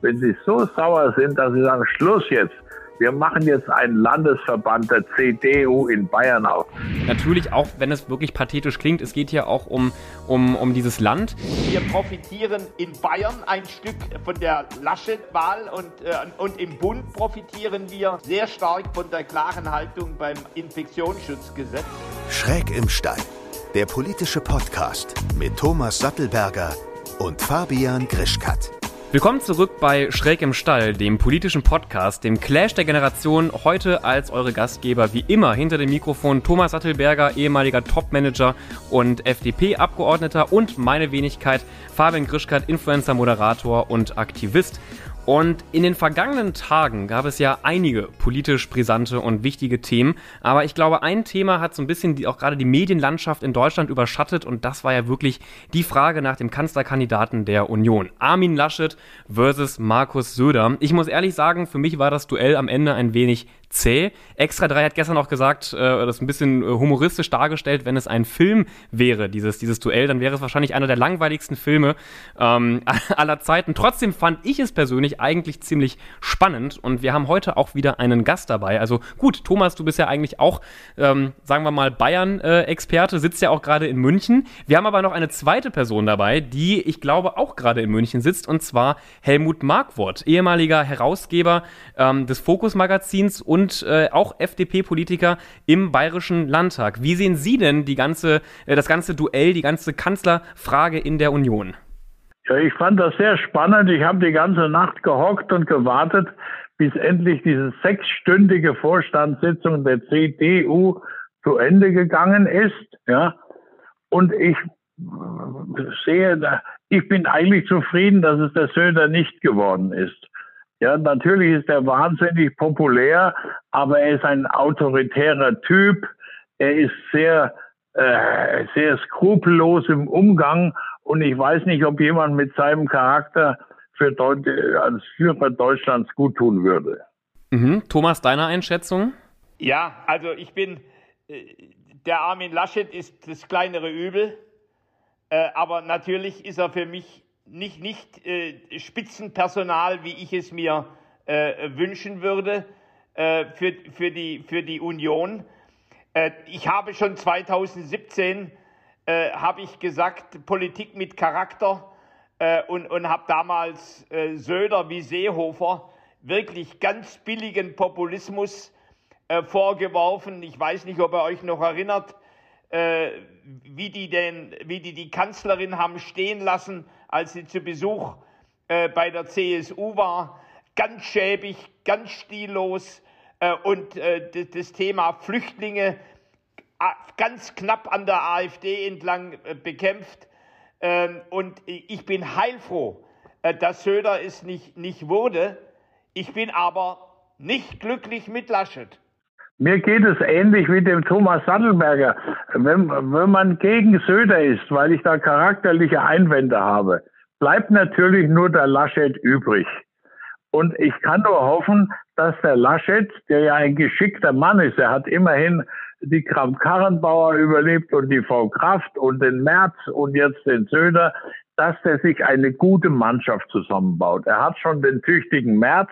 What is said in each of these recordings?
Wenn Sie so sauer sind, dass Sie sagen, Schluss jetzt, wir machen jetzt einen Landesverband der CDU in Bayern auf. Natürlich, auch wenn es wirklich pathetisch klingt, es geht hier auch um, um, um dieses Land. Wir profitieren in Bayern ein Stück von der Laschet-Wahl und, äh, und im Bund profitieren wir sehr stark von der klaren Haltung beim Infektionsschutzgesetz. Schräg im Stall, der politische Podcast mit Thomas Sattelberger und Fabian Grischkat. Willkommen zurück bei Schräg im Stall, dem politischen Podcast, dem Clash der Generation. Heute als eure Gastgeber wie immer hinter dem Mikrofon Thomas Sattelberger, ehemaliger Topmanager und FDP-Abgeordneter und meine Wenigkeit Fabian Grischkat, Influencer, Moderator und Aktivist. Und in den vergangenen Tagen gab es ja einige politisch brisante und wichtige Themen. Aber ich glaube, ein Thema hat so ein bisschen die, auch gerade die Medienlandschaft in Deutschland überschattet. Und das war ja wirklich die Frage nach dem Kanzlerkandidaten der Union. Armin Laschet versus Markus Söder. Ich muss ehrlich sagen, für mich war das Duell am Ende ein wenig zäh. Extra 3 hat gestern auch gesagt, äh, das ein bisschen äh, humoristisch dargestellt, wenn es ein Film wäre, dieses, dieses Duell, dann wäre es wahrscheinlich einer der langweiligsten Filme ähm, aller Zeiten. Trotzdem fand ich es persönlich eigentlich ziemlich spannend und wir haben heute auch wieder einen Gast dabei. Also gut, Thomas, du bist ja eigentlich auch, ähm, sagen wir mal, Bayern-Experte, äh, sitzt ja auch gerade in München. Wir haben aber noch eine zweite Person dabei, die ich glaube auch gerade in München sitzt und zwar Helmut Markwort, ehemaliger Herausgeber ähm, des Fokus-Magazins und und äh, auch FDP-Politiker im Bayerischen Landtag. Wie sehen Sie denn die ganze, äh, das ganze Duell, die ganze Kanzlerfrage in der Union? Ja, ich fand das sehr spannend. Ich habe die ganze Nacht gehockt und gewartet, bis endlich diese sechsstündige Vorstandssitzung der CDU zu Ende gegangen ist. Ja, und ich sehe, ich bin eigentlich zufrieden, dass es der Söder nicht geworden ist. Ja, natürlich ist er wahnsinnig populär, aber er ist ein autoritärer Typ. Er ist sehr, äh, sehr skrupellos im Umgang und ich weiß nicht, ob jemand mit seinem Charakter für Deut als Führer Deutschlands gut tun würde. Mhm. Thomas, deine Einschätzung? Ja, also ich bin, äh, der Armin Laschet ist das kleinere Übel, äh, aber natürlich ist er für mich nicht, nicht äh, Spitzenpersonal, wie ich es mir äh, wünschen würde äh, für, für, die, für die Union. Äh, ich habe schon 2017 äh, habe ich gesagt, Politik mit Charakter äh, und, und habe damals Söder wie Seehofer wirklich ganz billigen Populismus vorgeworfen. Ich weiß nicht, ob ihr euch noch erinnert, wie die denn, wie die die Kanzlerin haben stehen lassen als sie zu Besuch äh, bei der CSU war. Ganz schäbig, ganz stillos äh, und äh, das Thema Flüchtlinge ganz knapp an der AfD entlang äh, bekämpft. Ähm, und ich bin heilfroh, äh, dass Söder es nicht, nicht wurde. Ich bin aber nicht glücklich mit Laschet. Mir geht es ähnlich wie dem Thomas Sattelberger. Wenn, wenn man gegen Söder ist, weil ich da charakterliche Einwände habe, bleibt natürlich nur der Laschet übrig. Und ich kann nur hoffen, dass der Laschet, der ja ein geschickter Mann ist, er hat immerhin die Kramp-Karrenbauer überlebt und die Frau Kraft und den Merz und jetzt den Söder, dass der sich eine gute Mannschaft zusammenbaut. Er hat schon den tüchtigen Merz,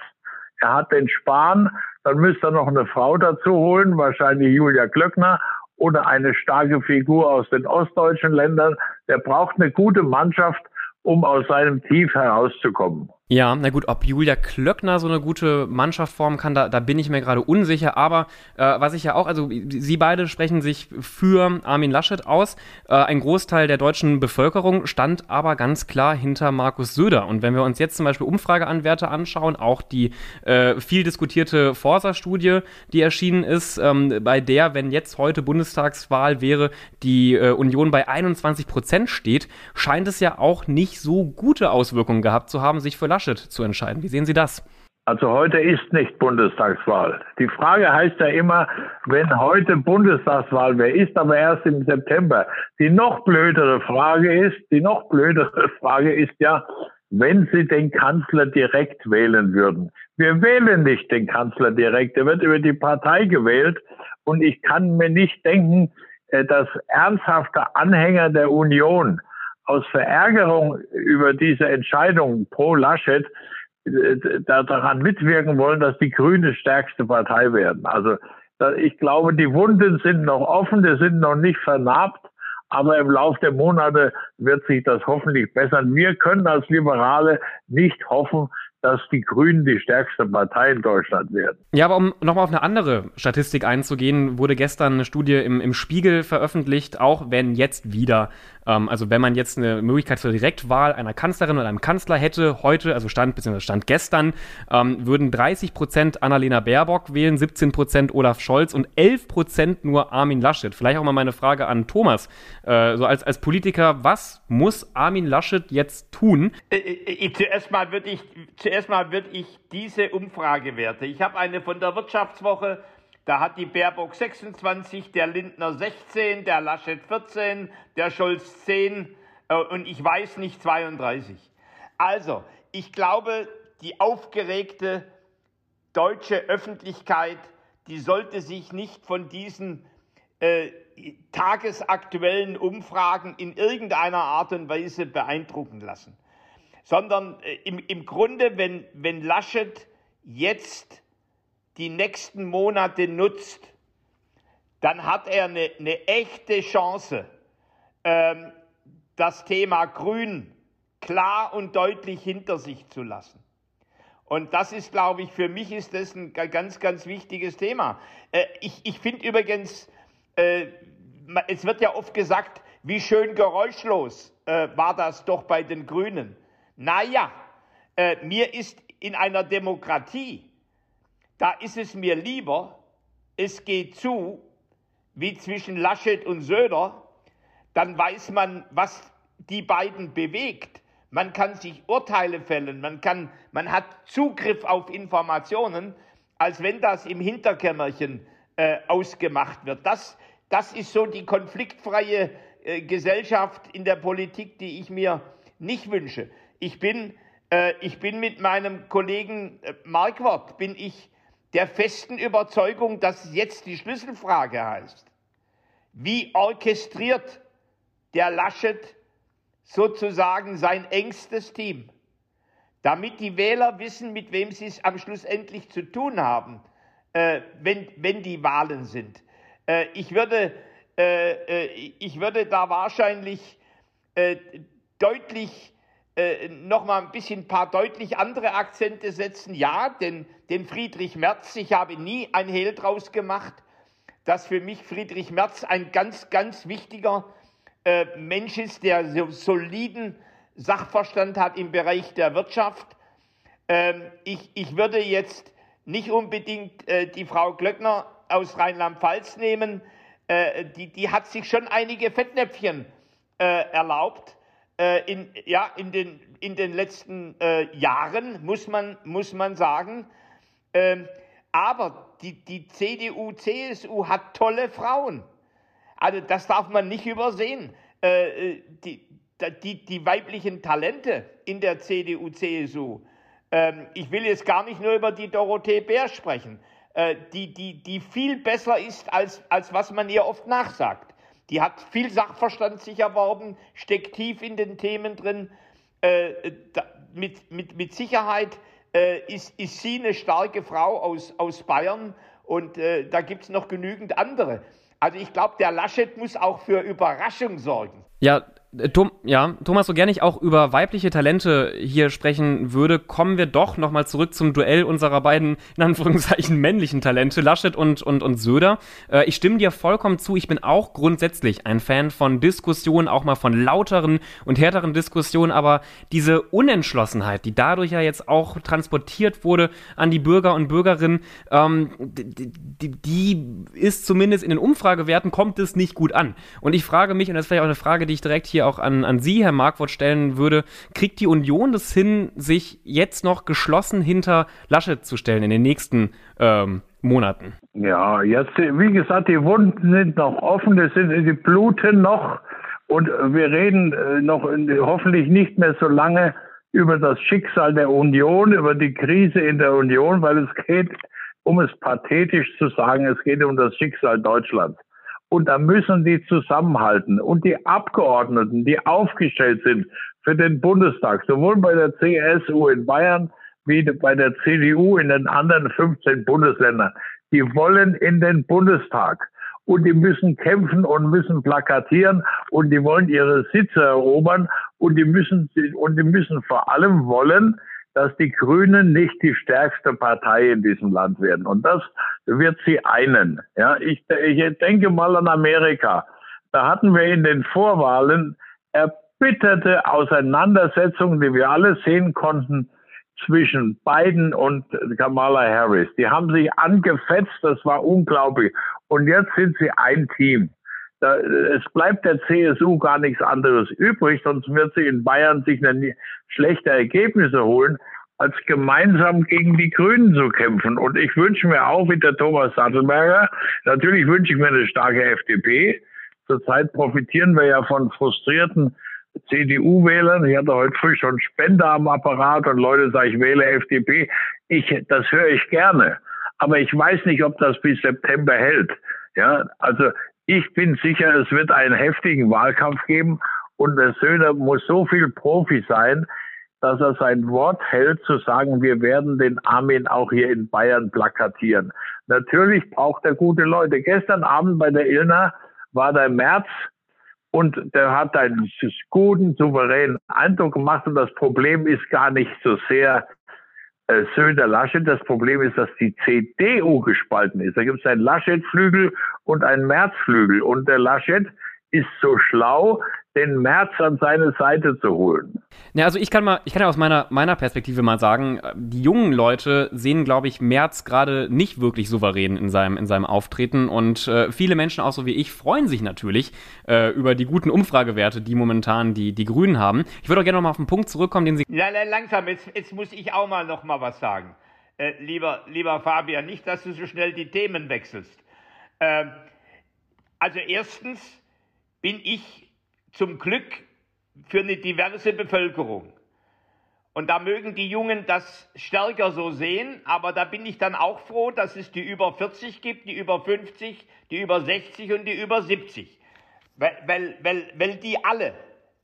er hat den Spahn, dann müsste er noch eine Frau dazu holen, wahrscheinlich Julia Klöckner oder eine starke Figur aus den ostdeutschen Ländern. Der braucht eine gute Mannschaft, um aus seinem Tief herauszukommen. Ja, na gut, ob Julia Klöckner so eine gute Mannschaft formen kann, da, da bin ich mir gerade unsicher. Aber äh, was ich ja auch, also Sie beide sprechen sich für Armin Laschet aus. Äh, ein Großteil der deutschen Bevölkerung stand aber ganz klar hinter Markus Söder. Und wenn wir uns jetzt zum Beispiel Umfrageanwerte anschauen, auch die äh, viel diskutierte Forsa-Studie, die erschienen ist, ähm, bei der, wenn jetzt heute Bundestagswahl wäre, die äh, Union bei 21 Prozent steht, scheint es ja auch nicht so gute Auswirkungen gehabt zu haben, sich für Laschet zu entscheiden. Wie sehen Sie das? Also heute ist nicht Bundestagswahl. Die Frage heißt ja immer, wenn heute Bundestagswahl wäre, ist aber erst im September. Die noch blödere Frage ist, die noch blödere Frage ist ja, wenn Sie den Kanzler direkt wählen würden. Wir wählen nicht den Kanzler direkt, er wird über die Partei gewählt und ich kann mir nicht denken, äh, dass ernsthafte Anhänger der Union aus Verärgerung über diese Entscheidung pro Laschet äh, daran mitwirken wollen, dass die Grüne stärkste Partei werden. Also ich glaube, die Wunden sind noch offen, die sind noch nicht vernarbt, aber im Laufe der Monate wird sich das hoffentlich bessern. Wir können als Liberale nicht hoffen, dass die Grünen die stärkste Partei in Deutschland werden. Ja, aber um nochmal auf eine andere Statistik einzugehen, wurde gestern eine Studie im, im Spiegel veröffentlicht, auch wenn jetzt wieder, ähm, also wenn man jetzt eine Möglichkeit zur Direktwahl einer Kanzlerin oder einem Kanzler hätte, heute, also Stand bzw. Stand gestern, ähm, würden 30 Prozent Annalena Baerbock wählen, 17 Prozent Olaf Scholz und 11 Prozent nur Armin Laschet. Vielleicht auch mal meine Frage an Thomas, äh, so als, als Politiker, was muss Armin Laschet jetzt tun? Äh, äh, zuerst mal würde ich zuerst mal würde ich diese Umfragewerte, ich habe eine von der Wirtschaftswoche, da hat die Baerbock 26, der Lindner 16, der Laschet 14, der Scholz 10 äh, und ich weiß nicht 32. Also, ich glaube, die aufgeregte deutsche Öffentlichkeit, die sollte sich nicht von diesen äh, tagesaktuellen Umfragen in irgendeiner Art und Weise beeindrucken lassen sondern äh, im, im Grunde, wenn, wenn Laschet jetzt die nächsten Monate nutzt, dann hat er eine, eine echte Chance, ähm, das Thema Grün klar und deutlich hinter sich zu lassen. Und das ist, glaube ich, für mich ist das ein ganz, ganz wichtiges Thema. Äh, ich ich finde übrigens, äh, es wird ja oft gesagt, wie schön geräuschlos äh, war das doch bei den Grünen. Naja, äh, mir ist in einer Demokratie, da ist es mir lieber, es geht zu, wie zwischen Laschet und Söder, dann weiß man, was die beiden bewegt. Man kann sich Urteile fällen, man, kann, man hat Zugriff auf Informationen, als wenn das im Hinterkämmerchen äh, ausgemacht wird. Das, das ist so die konfliktfreie äh, Gesellschaft in der Politik, die ich mir nicht wünsche. Ich bin, äh, ich bin mit meinem Kollegen äh, Marquardt, bin ich der festen Überzeugung, dass jetzt die Schlüsselfrage heißt, wie orchestriert der Laschet sozusagen sein engstes Team, damit die Wähler wissen, mit wem sie es am Schluss endlich zu tun haben, äh, wenn, wenn die Wahlen sind. Äh, ich, würde, äh, äh ich würde da wahrscheinlich äh, deutlich äh, noch mal ein bisschen ein paar deutlich andere Akzente setzen. Ja, denn den Friedrich Merz, ich habe nie ein Hehl draus gemacht, dass für mich Friedrich Merz ein ganz, ganz wichtiger äh, Mensch ist, der so soliden Sachverstand hat im Bereich der Wirtschaft. Ähm, ich, ich würde jetzt nicht unbedingt äh, die Frau Glöckner aus Rheinland-Pfalz nehmen. Äh, die, die hat sich schon einige Fettnäpfchen äh, erlaubt äh, in, ja, in, den, in den letzten äh, Jahren, muss man, muss man sagen. Ähm, aber die, die CDU, CSU hat tolle Frauen. Also das darf man nicht übersehen. Äh, äh die, die, die weiblichen Talente in der CDU, CSU. Ähm, ich will jetzt gar nicht nur über die Dorothee Bär sprechen, äh, die, die, die viel besser ist, als, als was man ihr oft nachsagt. Die hat viel Sachverstand sich erworben, steckt tief in den Themen drin. Äh, da, mit, mit, mit Sicherheit äh, ist, ist sie eine starke Frau aus, aus Bayern und äh, da gibt es noch genügend andere. Also ich glaube, der Laschet muss auch für Überraschung sorgen. Ja, Tom, ja, Thomas, so gerne ich auch über weibliche Talente hier sprechen würde, kommen wir doch nochmal zurück zum Duell unserer beiden, in Anführungszeichen, männlichen Talente, Laschet und, und, und Söder. Äh, ich stimme dir vollkommen zu, ich bin auch grundsätzlich ein Fan von Diskussionen, auch mal von lauteren und härteren Diskussionen, aber diese Unentschlossenheit, die dadurch ja jetzt auch transportiert wurde an die Bürger und Bürgerinnen, ähm, die, die, die ist zumindest in den Umfragewerten, kommt es nicht gut an. Und ich frage mich, und das ist vielleicht auch eine Frage, die ich direkt hier auch an, an Sie, Herr Markwort, stellen würde, kriegt die Union das hin, sich jetzt noch geschlossen hinter Laschet zu stellen in den nächsten ähm, Monaten? Ja, jetzt, wie gesagt, die Wunden sind noch offen, sind, die bluten noch und wir reden äh, noch hoffentlich nicht mehr so lange über das Schicksal der Union, über die Krise in der Union, weil es geht, um es pathetisch zu sagen, es geht um das Schicksal Deutschlands. Und da müssen die zusammenhalten. Und die Abgeordneten, die aufgestellt sind für den Bundestag, sowohl bei der CSU in Bayern wie bei der CDU in den anderen 15 Bundesländern. Die wollen in den Bundestag und die müssen kämpfen und müssen plakatieren und die wollen ihre Sitze erobern und die müssen und die müssen vor allem wollen, dass die Grünen nicht die stärkste Partei in diesem Land werden. Und das wird sie einen. Ja, ich, ich denke mal an Amerika. Da hatten wir in den Vorwahlen erbitterte Auseinandersetzungen, die wir alle sehen konnten, zwischen Biden und Kamala Harris. Die haben sich angefetzt, das war unglaublich. Und jetzt sind sie ein Team. Da, es bleibt der CSU gar nichts anderes übrig, sonst wird sie in Bayern sich eine schlechte Ergebnisse holen, als gemeinsam gegen die Grünen zu kämpfen. Und ich wünsche mir auch, wie der Thomas Sattelberger, natürlich wünsche ich mir eine starke FDP. Zurzeit profitieren wir ja von frustrierten CDU-Wählern. Ich hatte heute früh schon Spender am Apparat und Leute sagen, ich wähle FDP. Ich, das höre ich gerne. Aber ich weiß nicht, ob das bis September hält. Ja, also ich bin sicher, es wird einen heftigen Wahlkampf geben und der Söder muss so viel Profi sein, dass er sein Wort hält, zu sagen, wir werden den Armin auch hier in Bayern plakatieren. Natürlich braucht er gute Leute. Gestern Abend bei der Ilna war der März und der hat einen guten, souveränen Eindruck gemacht und das Problem ist gar nicht so sehr äh, Söder Laschet. Das Problem ist, dass die CDU gespalten ist. Da gibt es einen Laschet-Flügel und einen Merz-Flügel und der Laschet ist so schlau, den März an seine Seite zu holen. Ja, also ich kann mal, ich kann ja aus meiner, meiner Perspektive mal sagen, die jungen Leute sehen, glaube ich, März gerade nicht wirklich souverän in seinem, in seinem Auftreten und äh, viele Menschen, auch so wie ich, freuen sich natürlich äh, über die guten Umfragewerte, die momentan die, die Grünen haben. Ich würde auch gerne noch mal auf den Punkt zurückkommen, den Sie... Ja, langsam, jetzt, jetzt muss ich auch mal noch mal was sagen. Äh, lieber, lieber Fabian, nicht, dass du so schnell die Themen wechselst. Ähm, also erstens bin ich zum Glück für eine diverse Bevölkerung. Und da mögen die Jungen das stärker so sehen, aber da bin ich dann auch froh, dass es die über 40 gibt, die über 50, die über 60 und die über 70. Weil, weil, weil, weil, die, alle,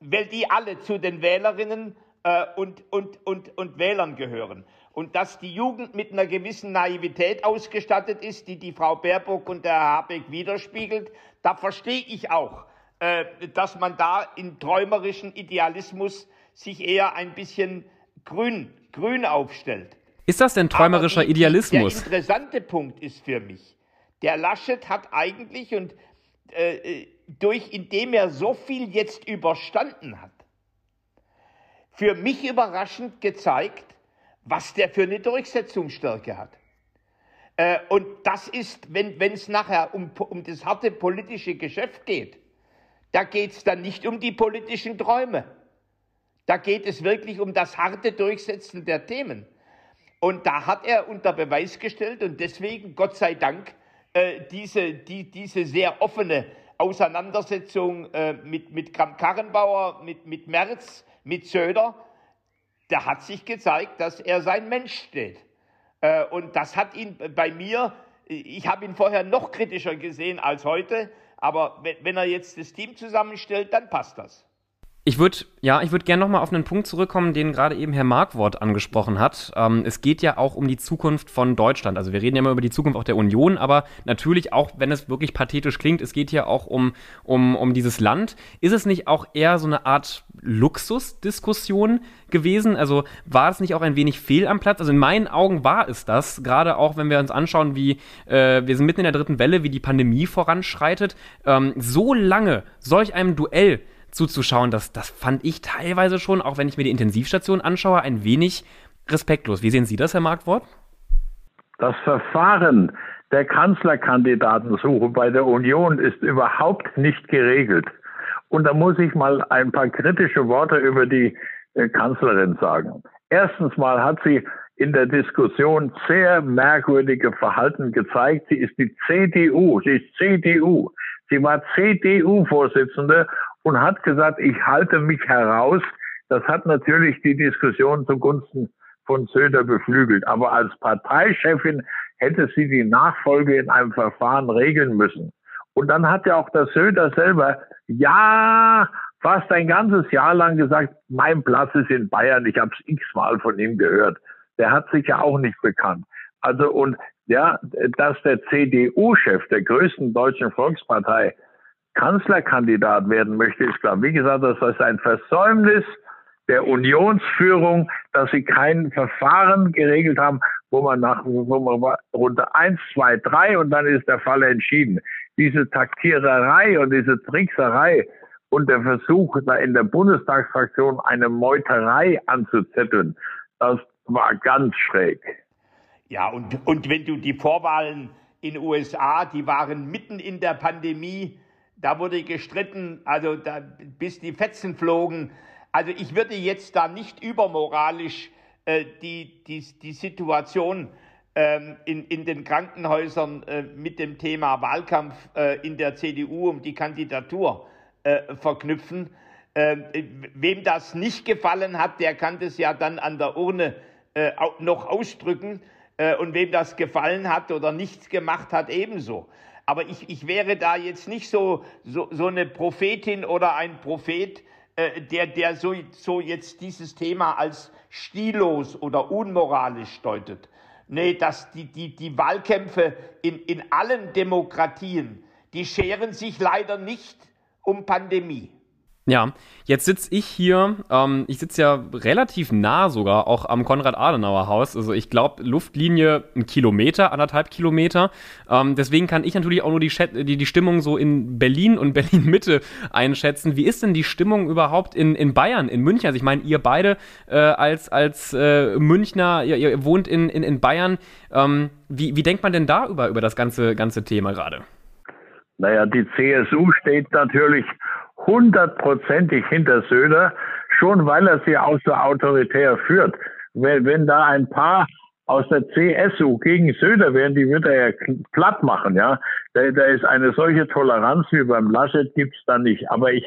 weil die alle zu den Wählerinnen äh, und, und, und, und Wählern gehören. Und dass die Jugend mit einer gewissen Naivität ausgestattet ist, die die Frau Baerbock und der Herr Habeck widerspiegelt, da verstehe ich auch dass man da in träumerischen Idealismus sich eher ein bisschen grün, grün aufstellt. Ist das denn träumerischer die, Idealismus? Der interessante Punkt ist für mich, der Laschet hat eigentlich und äh, äh, durch, indem er so viel jetzt überstanden hat, für mich überraschend gezeigt, was der für eine Durchsetzungsstärke hat. Äh, und das ist, wenn es nachher um, um das harte politische Geschäft geht, da geht es dann nicht um die politischen Träume. Da geht es wirklich um das harte Durchsetzen der Themen. Und da hat er unter Beweis gestellt und deswegen, Gott sei Dank, äh, diese, die, diese sehr offene Auseinandersetzung äh, mit, mit Karrenbauer, mit, mit Merz, mit Söder, da hat sich gezeigt, dass er sein Mensch steht. Äh, und das hat ihn bei mir, ich habe ihn vorher noch kritischer gesehen als heute, aber wenn er jetzt das Team zusammenstellt, dann passt das. Ich würde, ja, ich würde gerne nochmal auf einen Punkt zurückkommen, den gerade eben Herr Markwort angesprochen hat. Ähm, es geht ja auch um die Zukunft von Deutschland. Also wir reden ja immer über die Zukunft auch der Union, aber natürlich auch, wenn es wirklich pathetisch klingt, es geht hier auch um, um, um dieses Land. Ist es nicht auch eher so eine Art Luxusdiskussion gewesen? Also war es nicht auch ein wenig fehl am Platz? Also in meinen Augen war es das, gerade auch wenn wir uns anschauen, wie äh, wir sind mitten in der dritten Welle, wie die Pandemie voranschreitet. Ähm, so lange solch einem Duell zuzuschauen, das, das fand ich teilweise schon, auch wenn ich mir die Intensivstation anschaue, ein wenig respektlos. Wie sehen Sie das, Herr Marktwort? Das Verfahren der Kanzlerkandidatensuche bei der Union ist überhaupt nicht geregelt. Und da muss ich mal ein paar kritische Worte über die äh, Kanzlerin sagen. Erstens mal hat sie in der Diskussion sehr merkwürdige Verhalten gezeigt. Sie ist die CDU, sie ist CDU. Sie war CDU-Vorsitzende und hat gesagt, ich halte mich heraus. Das hat natürlich die Diskussion zugunsten von Söder beflügelt. Aber als Parteichefin hätte sie die Nachfolge in einem Verfahren regeln müssen. Und dann hat ja auch der Söder selber, ja, fast ein ganzes Jahr lang gesagt, mein Platz ist in Bayern. Ich habe es x-mal von ihm gehört. der hat sich ja auch nicht bekannt. Also und ja, dass der CDU-Chef der größten deutschen Volkspartei Kanzlerkandidat werden möchte, ist klar. Wie gesagt, das ist ein Versäumnis der Unionsführung, dass sie kein Verfahren geregelt haben, wo man nach wo man Runde eins, zwei, drei und dann ist der Fall entschieden. Diese Taktiererei und diese Trickserei und der Versuch, da in der Bundestagsfraktion eine Meuterei anzuzetteln, das war ganz schräg. Ja, und, und wenn du die Vorwahlen in den USA, die waren mitten in der Pandemie, da wurde gestritten, also da, bis die Fetzen flogen. Also ich würde jetzt da nicht übermoralisch äh, die, die, die Situation in, in den Krankenhäusern äh, mit dem Thema Wahlkampf äh, in der CDU um die Kandidatur äh, verknüpfen. Ähm, wem das nicht gefallen hat, der kann das ja dann an der Urne noch ausdrücken. Und wem das gefallen hat oder nichts gemacht hat, ebenso. Aber ich, ich wäre da jetzt nicht so, so, so eine Prophetin oder ein Prophet, der, der so, so jetzt dieses Thema als stillos oder unmoralisch deutet. Nee, dass die, die, die Wahlkämpfe in, in allen Demokratien, die scheren sich leider nicht um Pandemie. Ja, jetzt sitze ich hier, ähm, ich sitze ja relativ nah sogar auch am Konrad-Adenauer-Haus. Also ich glaube, Luftlinie ein Kilometer, anderthalb Kilometer. Ähm, deswegen kann ich natürlich auch nur die, die, die Stimmung so in Berlin und Berlin-Mitte einschätzen. Wie ist denn die Stimmung überhaupt in, in Bayern, in München? Also ich meine, ihr beide äh, als, als äh, Münchner, ihr, ihr, wohnt in, in, in Bayern. Ähm, wie, wie denkt man denn da über, über das ganze, ganze Thema gerade? Naja, die CSU steht natürlich hundertprozentig hinter Söder, schon weil er sie auch so autoritär führt. Wenn, wenn da ein paar aus der CSU gegen Söder wären, die würde er ja platt machen, ja. Da, da ist eine solche Toleranz wie beim Laschet gibt's da nicht. Aber ich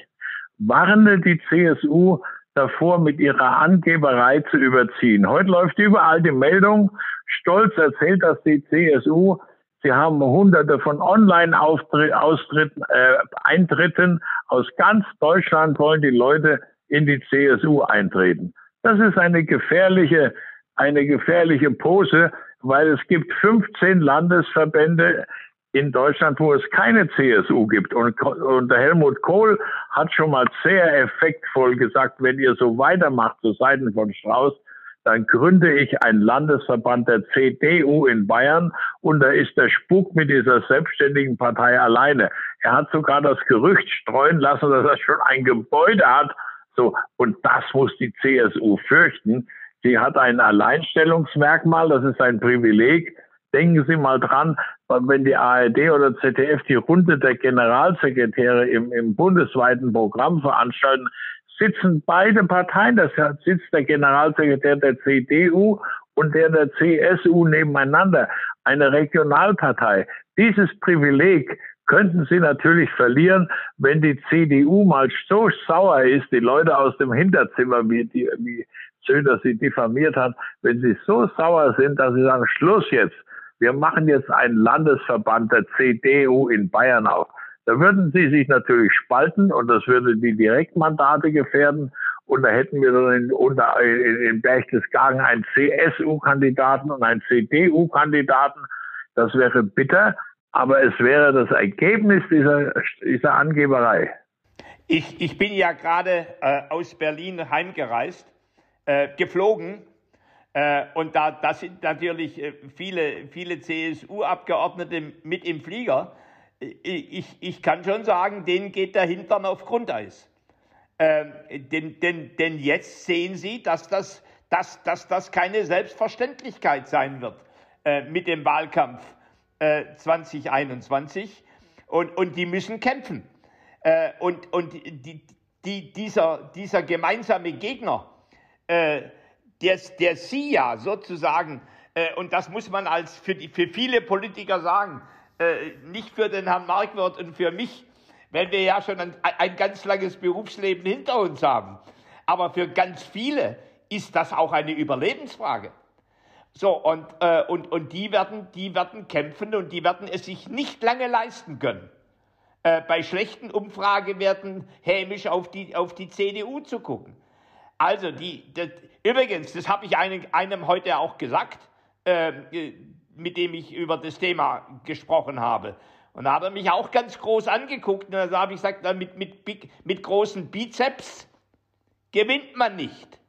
warne die CSU davor, mit ihrer Angeberei zu überziehen. Heute läuft überall die Meldung, stolz erzählt dass die CSU Sie haben hunderte von Online-Eintritten. Äh, aus ganz Deutschland wollen die Leute in die CSU eintreten. Das ist eine gefährliche, eine gefährliche Pose, weil es gibt 15 Landesverbände in Deutschland, wo es keine CSU gibt. Und, und der Helmut Kohl hat schon mal sehr effektvoll gesagt, wenn ihr so weitermacht zu Seiten von Strauß, dann gründe ich einen Landesverband der CDU in Bayern und da ist der Spuk mit dieser selbstständigen Partei alleine. Er hat sogar das Gerücht streuen lassen, dass er schon ein Gebäude hat. So, und das muss die CSU fürchten. Sie hat ein Alleinstellungsmerkmal, das ist ein Privileg. Denken Sie mal dran, wenn die ARD oder ZDF die Runde der Generalsekretäre im, im bundesweiten Programm veranstalten, sitzen beide Parteien, das sitzt der Generalsekretär der CDU und der der CSU nebeneinander, eine Regionalpartei. Dieses Privileg könnten sie natürlich verlieren, wenn die CDU mal so sauer ist, die Leute aus dem Hinterzimmer, wie, die, wie Söder sie diffamiert hat, wenn sie so sauer sind, dass sie sagen, Schluss jetzt, wir machen jetzt einen Landesverband der CDU in Bayern auf. Da würden sie sich natürlich spalten und das würde die Direktmandate gefährden. Und da hätten wir dann in, unter, in, in Berchtesgaden einen CSU-Kandidaten und einen CDU-Kandidaten. Das wäre bitter, aber es wäre das Ergebnis dieser, dieser Angeberei. Ich, ich bin ja gerade äh, aus Berlin heimgereist, äh, geflogen. Äh, und da, da sind natürlich äh, viele, viele CSU-Abgeordnete mit im Flieger ich, ich kann schon sagen, denen geht der Hintern auf Grundeis. Ähm, denn, denn, denn jetzt sehen sie, dass das, dass, dass das keine Selbstverständlichkeit sein wird äh, mit dem Wahlkampf äh, 2021. Und, und die müssen kämpfen. Äh, und und die, die, dieser, dieser gemeinsame Gegner, äh, der, der sie ja sozusagen, äh, und das muss man als für, die, für viele Politiker sagen, äh, nicht für den Herrn Markwort und für mich, weil wir ja schon ein, ein ganz langes Berufsleben hinter uns haben. Aber für ganz viele ist das auch eine Überlebensfrage. So, und, äh, und, und die, werden, die werden kämpfen und die werden es sich nicht lange leisten können, äh, bei schlechten Umfragewerten hämisch auf die, auf die CDU zu gucken. Also, die, die, Übrigens, das habe ich einem, einem, heute auch gesagt, äh, mit dem ich über das Thema gesprochen habe. Und da hat er mich auch ganz groß angeguckt und da habe ich gesagt, mit, mit, mit großen Bizeps gewinnt man nicht,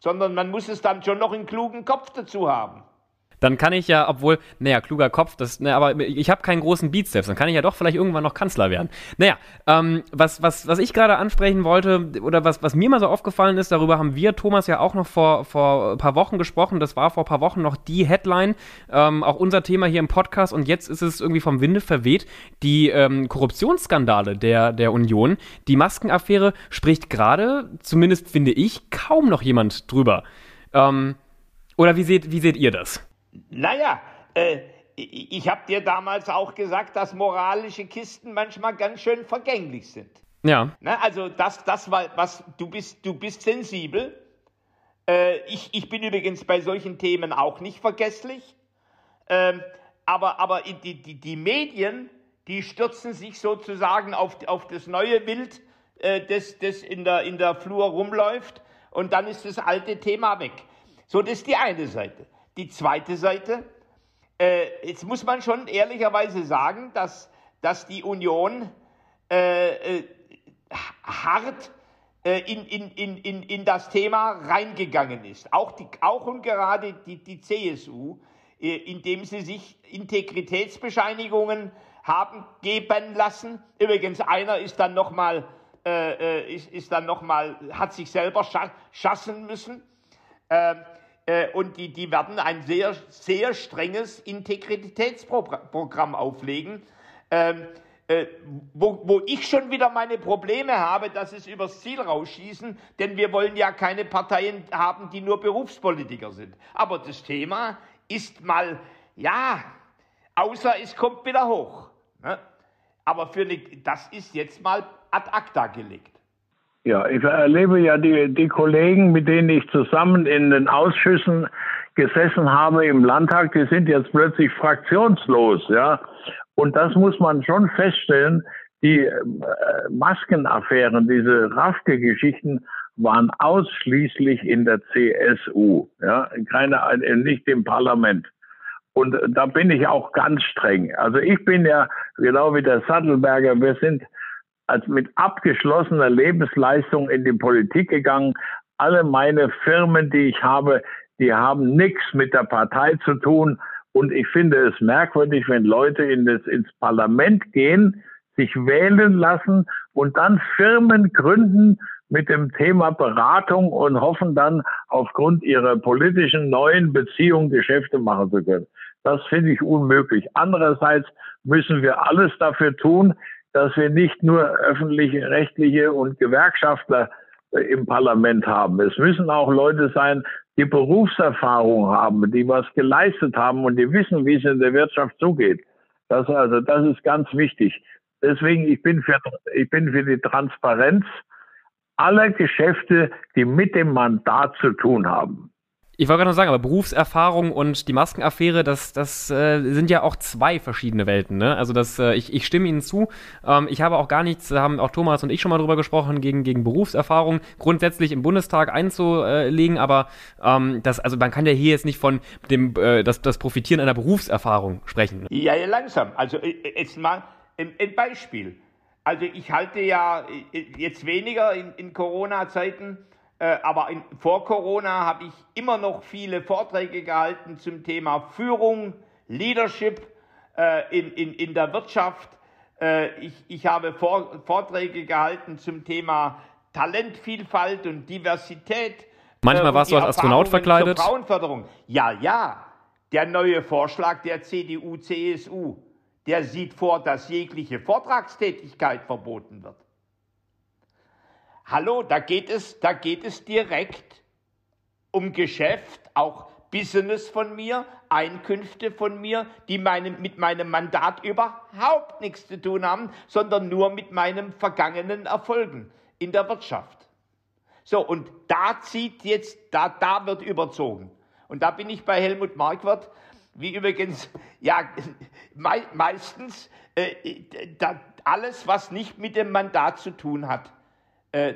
sondern man muss es dann schon noch einen klugen Kopf dazu haben dann kann ich ja, obwohl, naja, kluger Kopf, das, ne, aber ich habe keinen großen Bizeps, dann kann ich ja doch vielleicht irgendwann noch Kanzler werden. Naja, ähm, was, was, was ich gerade ansprechen wollte, oder was, was mir mal so aufgefallen ist, darüber haben wir, Thomas, ja auch noch vor, vor ein paar Wochen gesprochen, das war vor ein paar Wochen noch die Headline, ähm, auch unser Thema hier im Podcast und jetzt ist es irgendwie vom Winde verweht, die ähm, Korruptionsskandale der, der Union, die Maskenaffäre spricht gerade, zumindest finde ich, kaum noch jemand drüber. Ähm, oder wie seht, wie seht ihr das? Naja, äh, ich habe dir damals auch gesagt, dass moralische Kisten manchmal ganz schön vergänglich sind. Ja. Na, also das, das war, was du bist, du bist sensibel. Äh, ich, ich bin übrigens bei solchen Themen auch nicht vergesslich. Ähm, aber aber die, die, die Medien, die stürzen sich sozusagen auf, auf das neue Bild, äh, das, das in, der, in der Flur rumläuft. Und dann ist das alte Thema weg. So, das ist die eine Seite. Die zweite Seite, äh, jetzt muss man schon ehrlicherweise sagen, dass, dass die Union äh, äh, hart äh, in, in, in, in, in das Thema reingegangen ist. Auch, die, auch und gerade die, die CSU, äh, indem sie sich Integritätsbescheinigungen haben geben lassen. Übrigens, einer ist dann nochmal, äh, äh, ist, ist dann noch mal, hat sich selber schassen müssen. Äh, äh, und die, die werden ein sehr, sehr strenges Integritätsprogramm auflegen. Ähm, äh, wo, wo ich schon wieder meine Probleme habe, dass es übers Ziel rausschießen, denn wir wollen ja keine Parteien haben, die nur Berufspolitiker sind. Aber das Thema ist mal, ja, außer es kommt wieder hoch. Ne? Aber für eine, das ist jetzt mal ad acta gelegt. Ja, ich erlebe ja die, die Kollegen, mit denen ich zusammen in den Ausschüssen gesessen habe im Landtag, die sind jetzt plötzlich fraktionslos, ja. Und das muss man schon feststellen. Die äh, Maskenaffären, diese Rafke-Geschichten waren ausschließlich in der CSU, ja, keine, nicht im Parlament. Und da bin ich auch ganz streng. Also ich bin ja, genau wie der Sattelberger, wir sind als mit abgeschlossener Lebensleistung in die Politik gegangen. Alle meine Firmen, die ich habe, die haben nichts mit der Partei zu tun. Und ich finde es merkwürdig, wenn Leute in das, ins Parlament gehen, sich wählen lassen und dann Firmen gründen mit dem Thema Beratung und hoffen dann aufgrund ihrer politischen neuen Beziehungen Geschäfte machen zu können. Das finde ich unmöglich. Andererseits müssen wir alles dafür tun, dass wir nicht nur öffentliche, rechtliche und Gewerkschaftler äh, im Parlament haben. Es müssen auch Leute sein, die Berufserfahrung haben, die was geleistet haben und die wissen, wie es in der Wirtschaft zugeht. Das also, das ist ganz wichtig. Deswegen, ich bin für, ich bin für die Transparenz aller Geschäfte, die mit dem Mandat zu tun haben. Ich wollte gerade noch sagen, aber Berufserfahrung und die Maskenaffäre, das, das äh, sind ja auch zwei verschiedene Welten. Ne? Also das, äh, ich, ich stimme Ihnen zu. Ähm, ich habe auch gar nichts, da haben auch Thomas und ich schon mal drüber gesprochen, gegen, gegen Berufserfahrung grundsätzlich im Bundestag einzulegen. Aber ähm, das, also man kann ja hier jetzt nicht von dem äh, das, das Profitieren einer Berufserfahrung sprechen. Ne? Ja, ja, langsam. Also äh, jetzt mal ein, Beispiel. Also ich halte ja äh, jetzt weniger in, in Corona-Zeiten aber in, vor Corona habe ich immer noch viele Vorträge gehalten zum Thema Führung, Leadership äh, in, in, in der Wirtschaft. Äh, ich, ich habe vor, Vorträge gehalten zum Thema Talentvielfalt und Diversität. Manchmal warst du als Astronaut verkleidet. Frauenförderung. Ja, ja. Der neue Vorschlag der CDU, CSU, der sieht vor, dass jegliche Vortragstätigkeit verboten wird. Hallo, da geht es, da geht es direkt um Geschäft, auch Business von mir, Einkünfte von mir, die meinem, mit meinem Mandat überhaupt nichts zu tun haben, sondern nur mit meinen vergangenen Erfolgen in der Wirtschaft. So, und da zieht jetzt, da, da wird überzogen. Und da bin ich bei Helmut Marquardt, wie übrigens, ja, me meistens äh, da, alles, was nicht mit dem Mandat zu tun hat, äh,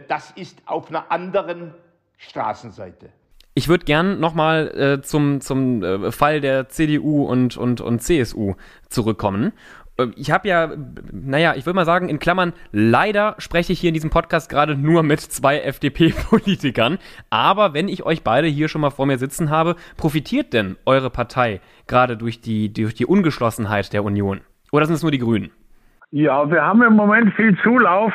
das ist auf einer anderen Straßenseite. Ich würde gern nochmal äh, zum, zum äh, Fall der CDU und, und, und CSU zurückkommen. Äh, ich habe ja, naja, ich würde mal sagen, in Klammern, leider spreche ich hier in diesem Podcast gerade nur mit zwei FDP-Politikern. Aber wenn ich euch beide hier schon mal vor mir sitzen habe, profitiert denn eure Partei gerade durch die, durch die Ungeschlossenheit der Union? Oder sind es nur die Grünen? Ja, wir haben im Moment viel Zulauf.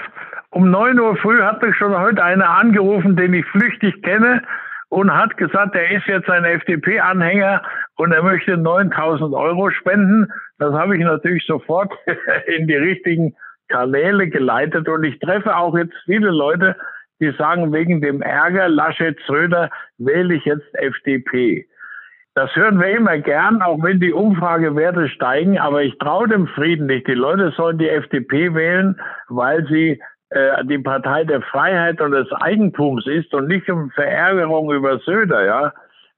Um 9 Uhr früh hat mich schon heute einer angerufen, den ich flüchtig kenne und hat gesagt, er ist jetzt ein FDP-Anhänger und er möchte 9000 Euro spenden. Das habe ich natürlich sofort in die richtigen Kanäle geleitet und ich treffe auch jetzt viele Leute, die sagen, wegen dem Ärger Laschet-Schröder wähle ich jetzt FDP. Das hören wir immer gern, auch wenn die Umfragewerte steigen, aber ich traue dem Frieden nicht. Die Leute sollen die FDP wählen, weil sie äh, die Partei der Freiheit und des Eigentums ist und nicht um Verärgerung über Söder, ja.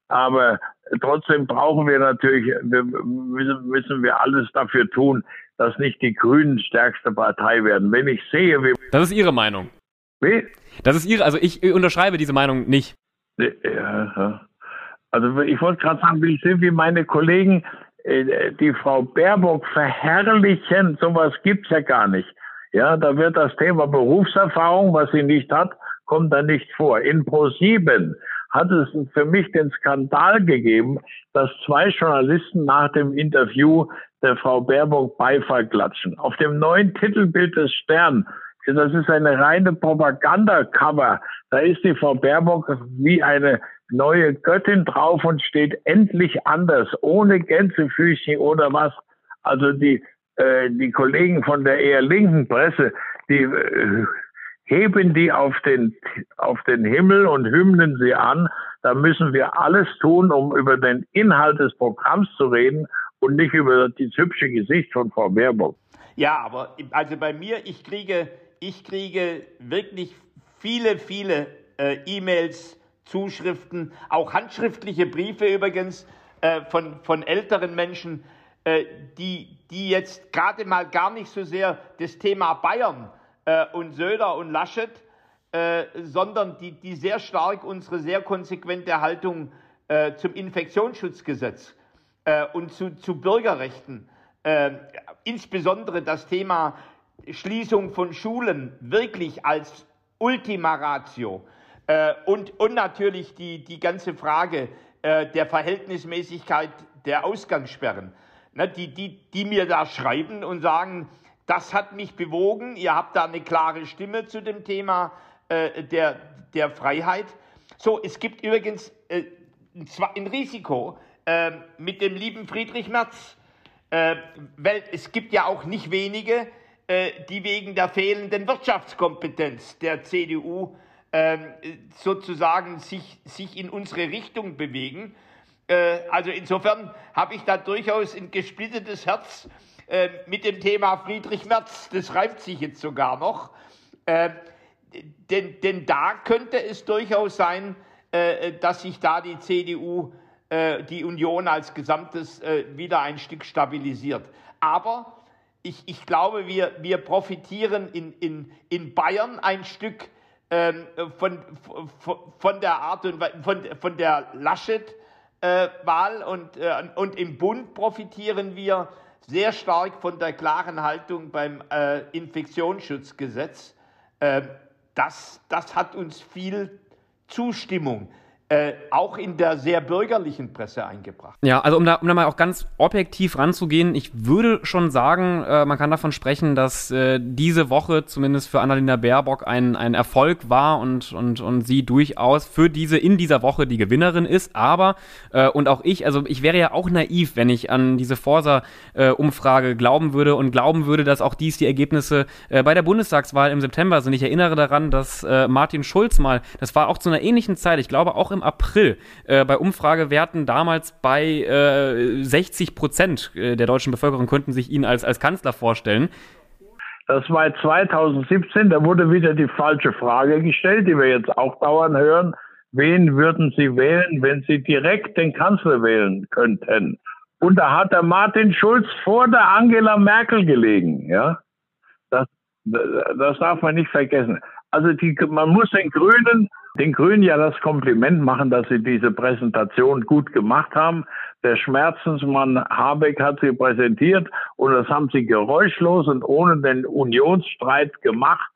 Aber trotzdem brauchen wir natürlich, wir, müssen, müssen wir alles dafür tun, dass nicht die Grünen stärkste Partei werden. Wenn ich sehe, wie. Das ist Ihre Meinung. Wie? Das ist Ihre, also ich unterschreibe diese Meinung nicht. Ja, also ich wollte gerade sagen, wie ich sehe, wie meine Kollegen äh, die Frau Baerbock verherrlichen, sowas gibt's ja gar nicht. Ja, da wird das Thema Berufserfahrung, was sie nicht hat, kommt da nicht vor. In Pro7 hat es für mich den Skandal gegeben, dass zwei Journalisten nach dem Interview der Frau Baerbock Beifall klatschen. Auf dem neuen Titelbild des Stern, das ist eine reine Propagandacover, da ist die Frau Baerbock wie eine neue Göttin drauf und steht endlich anders, ohne Gänsefüßchen oder was. Also die äh, die Kollegen von der eher linken Presse, die äh, heben die auf den, auf den Himmel und hymnen sie an. Da müssen wir alles tun, um über den Inhalt des Programms zu reden und nicht über das hübsche Gesicht von Frau Baerbock. Ja, aber also bei mir, ich kriege, ich kriege wirklich viele, viele äh, E-Mails, Zuschriften, auch handschriftliche Briefe übrigens äh, von, von älteren Menschen, die, die jetzt gerade mal gar nicht so sehr das Thema Bayern äh, und Söder und Laschet, äh, sondern die, die sehr stark unsere sehr konsequente Haltung äh, zum Infektionsschutzgesetz äh, und zu, zu Bürgerrechten, äh, insbesondere das Thema Schließung von Schulen wirklich als Ultima Ratio und, und natürlich die, die ganze Frage der Verhältnismäßigkeit der Ausgangssperren ne, die, die, die mir da schreiben und sagen, das hat mich bewogen, ihr habt da eine klare Stimme zu dem Thema äh, der, der Freiheit. So, es gibt übrigens äh, ein Risiko äh, mit dem lieben Friedrich Merz, äh, weil es gibt ja auch nicht wenige, äh, die wegen der fehlenden Wirtschaftskompetenz der CDU ähm, sozusagen sich, sich in unsere Richtung bewegen. Äh, also insofern habe ich da durchaus ein gesplittetes Herz äh, mit dem Thema Friedrich Merz. Das reibt sich jetzt sogar noch. Äh, denn, denn da könnte es durchaus sein, dass sich da die CDU, die Union als Gesamtes wieder ein Stück stabilisiert. Aber ich, ich glaube, wir, wir profitieren in, in, in Bayern ein Stück ähm, von, von, von der Art und von, von der Laschet äh, Wahl und, äh, und im Bund profitieren wir sehr stark von der klaren Haltung beim äh, Infektionsschutzgesetz. Äh, das, das hat uns viel Zustimmung äh, auch in der sehr bürgerlichen Presse eingebracht. Ja, also um da, um da mal auch ganz objektiv ranzugehen, ich würde schon sagen, äh, man kann davon sprechen, dass äh, diese Woche zumindest für Annalena Baerbock ein, ein Erfolg war und, und, und sie durchaus für diese in dieser Woche die Gewinnerin ist. Aber, äh, und auch ich, also ich wäre ja auch naiv, wenn ich an diese Forsa-Umfrage glauben würde und glauben würde, dass auch dies die Ergebnisse äh, bei der Bundestagswahl im September sind. Ich erinnere daran, dass äh, Martin Schulz mal, das war auch zu einer ähnlichen Zeit, ich glaube auch im April äh, bei Umfragewerten damals bei äh, 60 Prozent äh, der deutschen Bevölkerung könnten sich ihn als, als Kanzler vorstellen. Das war 2017, da wurde wieder die falsche Frage gestellt, die wir jetzt auch dauernd hören. Wen würden Sie wählen, wenn Sie direkt den Kanzler wählen könnten? Und da hat der Martin Schulz vor der Angela Merkel gelegen, ja. Das, das darf man nicht vergessen. Also die, man muss den Grünen den Grünen ja das Kompliment machen, dass sie diese Präsentation gut gemacht haben. Der Schmerzensmann Habeck hat sie präsentiert und das haben sie geräuschlos und ohne den Unionsstreit gemacht.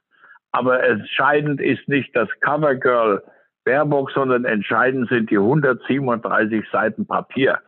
Aber entscheidend ist nicht das Covergirl Baerbock, sondern entscheidend sind die 137 Seiten Papier.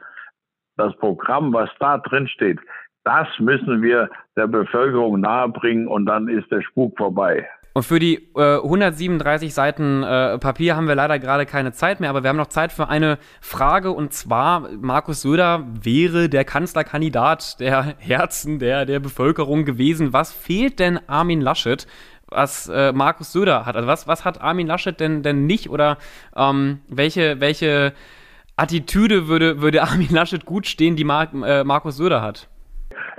Das Programm, was da drin steht, das müssen wir der Bevölkerung nahebringen und dann ist der Spuk vorbei. Und für die äh, 137 Seiten äh, Papier haben wir leider gerade keine Zeit mehr, aber wir haben noch Zeit für eine Frage und zwar, Markus Söder wäre der Kanzlerkandidat der Herzen der, der Bevölkerung gewesen. Was fehlt denn Armin Laschet, was äh, Markus Söder hat? Also was, was hat Armin Laschet denn, denn nicht oder ähm, welche, welche Attitüde würde, würde Armin Laschet gut stehen, die Mar äh, Markus Söder hat?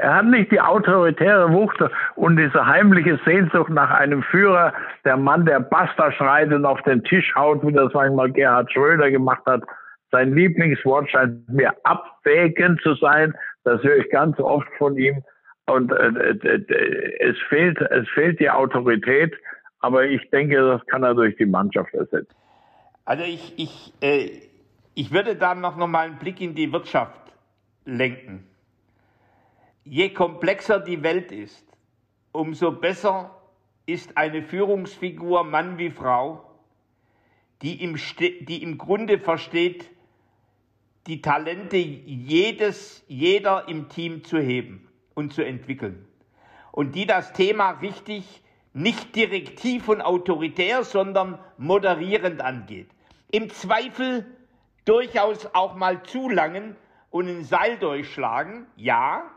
Er hat nicht die autoritäre Wucht und diese heimliche Sehnsucht nach einem Führer, der Mann, der Basta schreit und auf den Tisch haut, wie das manchmal Gerhard Schröder gemacht hat. Sein Lieblingswort scheint mir abwägend zu sein. Das höre ich ganz oft von ihm. Und äh, äh, es fehlt, es fehlt die Autorität. Aber ich denke, das kann er durch die Mannschaft ersetzen. Also ich, ich, äh, ich würde da noch, noch mal einen Blick in die Wirtschaft lenken je komplexer die Welt ist, umso besser ist eine Führungsfigur, Mann wie Frau, die im, die im Grunde versteht, die Talente jedes, jeder im Team zu heben und zu entwickeln. Und die das Thema richtig nicht direktiv und autoritär, sondern moderierend angeht. Im Zweifel durchaus auch mal zu langen und ein Seil durchschlagen, ja,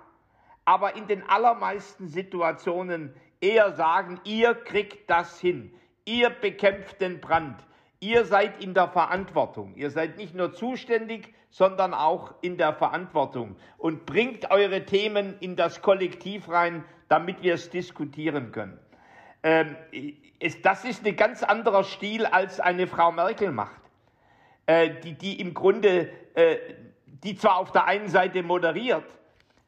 aber in den allermeisten Situationen eher sagen, ihr kriegt das hin, ihr bekämpft den Brand, ihr seid in der Verantwortung, ihr seid nicht nur zuständig, sondern auch in der Verantwortung. Und bringt eure Themen in das Kollektiv rein, damit wir es diskutieren können. Ähm, es, das ist ein ganz anderer Stil, als eine Frau Merkel macht, äh, die, die im Grunde, äh, die zwar auf der einen Seite moderiert,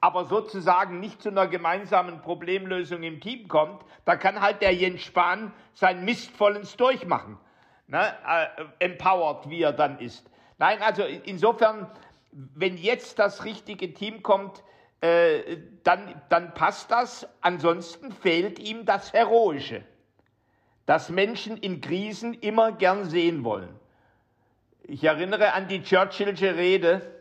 aber sozusagen nicht zu einer gemeinsamen Problemlösung im Team kommt, da kann halt der Jens Spahn sein Mist vollends durchmachen. Ne? Äh, empowered, wie er dann ist. Nein, also insofern, wenn jetzt das richtige Team kommt, äh, dann, dann passt das. Ansonsten fehlt ihm das Heroische, das Menschen in Krisen immer gern sehen wollen. Ich erinnere an die Churchillsche Rede,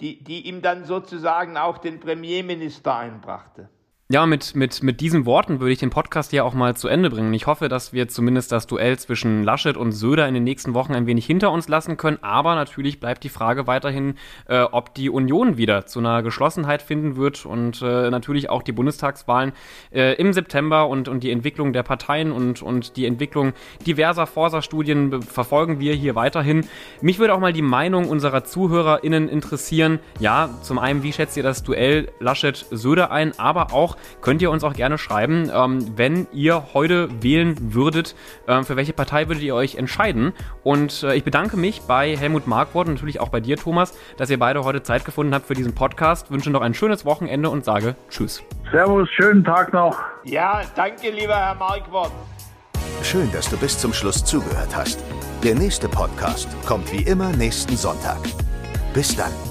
die, die ihm dann sozusagen auch den Premierminister einbrachte. Ja, mit, mit, mit diesen Worten würde ich den Podcast ja auch mal zu Ende bringen. Ich hoffe, dass wir zumindest das Duell zwischen Laschet und Söder in den nächsten Wochen ein wenig hinter uns lassen können. Aber natürlich bleibt die Frage weiterhin, äh, ob die Union wieder zu einer Geschlossenheit finden wird und äh, natürlich auch die Bundestagswahlen äh, im September und, und die Entwicklung der Parteien und, und die Entwicklung diverser Forsa-Studien verfolgen wir hier weiterhin. Mich würde auch mal die Meinung unserer ZuhörerInnen interessieren. Ja, zum einen, wie schätzt ihr das Duell Laschet-Söder ein, aber auch könnt ihr uns auch gerne schreiben, ähm, wenn ihr heute wählen würdet, äh, für welche Partei würdet ihr euch entscheiden. Und äh, ich bedanke mich bei Helmut Markwort und natürlich auch bei dir, Thomas, dass ihr beide heute Zeit gefunden habt für diesen Podcast. Wünsche noch ein schönes Wochenende und sage Tschüss. Servus, schönen Tag noch. Ja, danke, lieber Herr Markwort. Schön, dass du bis zum Schluss zugehört hast. Der nächste Podcast kommt wie immer nächsten Sonntag. Bis dann.